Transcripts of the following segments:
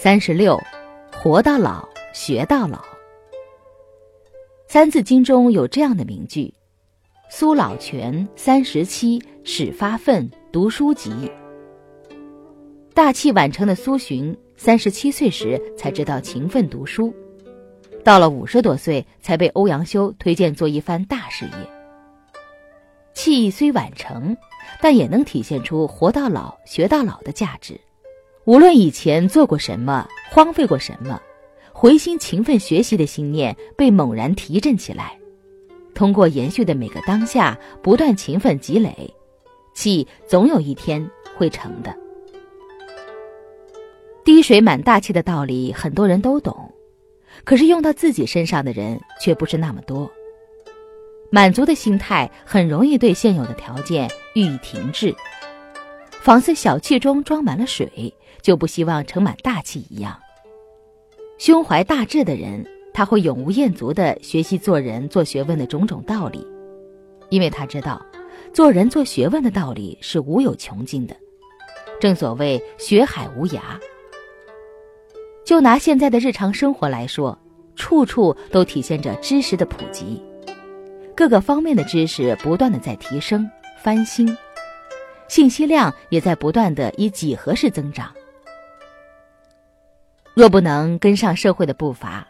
三十六，活到老，学到老。《三字经》中有这样的名句：“苏老泉三十七，始发愤读书籍。”大器晚成的苏洵，三十七岁时才知道勤奋读书，到了五十多岁才被欧阳修推荐做一番大事业。气虽晚成，但也能体现出活到老学到老的价值。无论以前做过什么，荒废过什么，回心勤奋学习的心念被猛然提振起来。通过延续的每个当下，不断勤奋积累，气总有一天会成的。滴水满大器的道理，很多人都懂，可是用到自己身上的人却不是那么多。满足的心态很容易对现有的条件予以停滞，仿似小气中装满了水。就不希望盛满大气一样。胸怀大志的人，他会永无厌足的学习做人、做学问的种种道理，因为他知道，做人、做学问的道理是无有穷尽的。正所谓“学海无涯”。就拿现在的日常生活来说，处处都体现着知识的普及，各个方面的知识不断的在提升、翻新，信息量也在不断的以几何式增长。若不能跟上社会的步伐，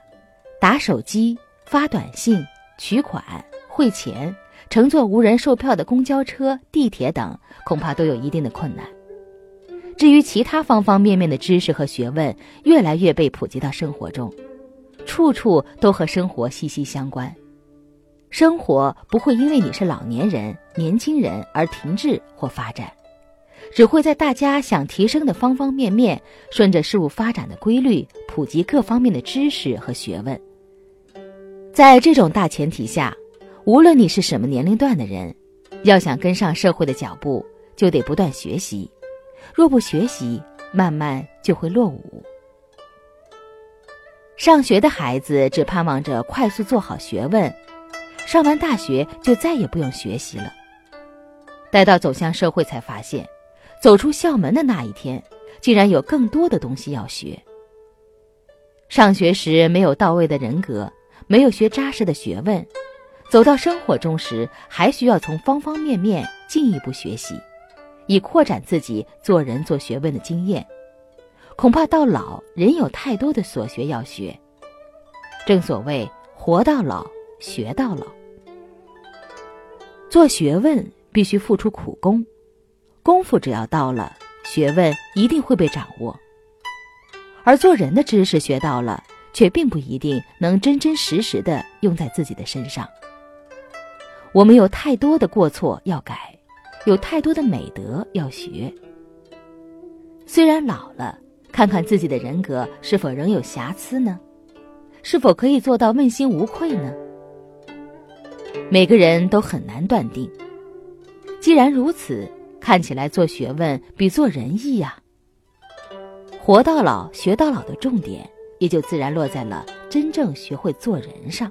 打手机、发短信、取款、汇钱、乘坐无人售票的公交车、地铁等，恐怕都有一定的困难。至于其他方方面面的知识和学问，越来越被普及到生活中，处处都和生活息息相关。生活不会因为你是老年人、年轻人而停滞或发展。只会在大家想提升的方方面面，顺着事物发展的规律，普及各方面的知识和学问。在这种大前提下，无论你是什么年龄段的人，要想跟上社会的脚步，就得不断学习。若不学习，慢慢就会落伍。上学的孩子只盼望着快速做好学问，上完大学就再也不用学习了。待到走向社会，才发现。走出校门的那一天，竟然有更多的东西要学。上学时没有到位的人格，没有学扎实的学问，走到生活中时，还需要从方方面面进一步学习，以扩展自己做人做学问的经验。恐怕到老仍有太多的所学要学。正所谓活到老，学到老。做学问必须付出苦功。功夫只要到了，学问一定会被掌握。而做人的知识学到了，却并不一定能真真实实的用在自己的身上。我们有太多的过错要改，有太多的美德要学。虽然老了，看看自己的人格是否仍有瑕疵呢？是否可以做到问心无愧呢？每个人都很难断定。既然如此。看起来做学问比做人易呀。活到老学到老的重点，也就自然落在了真正学会做人上。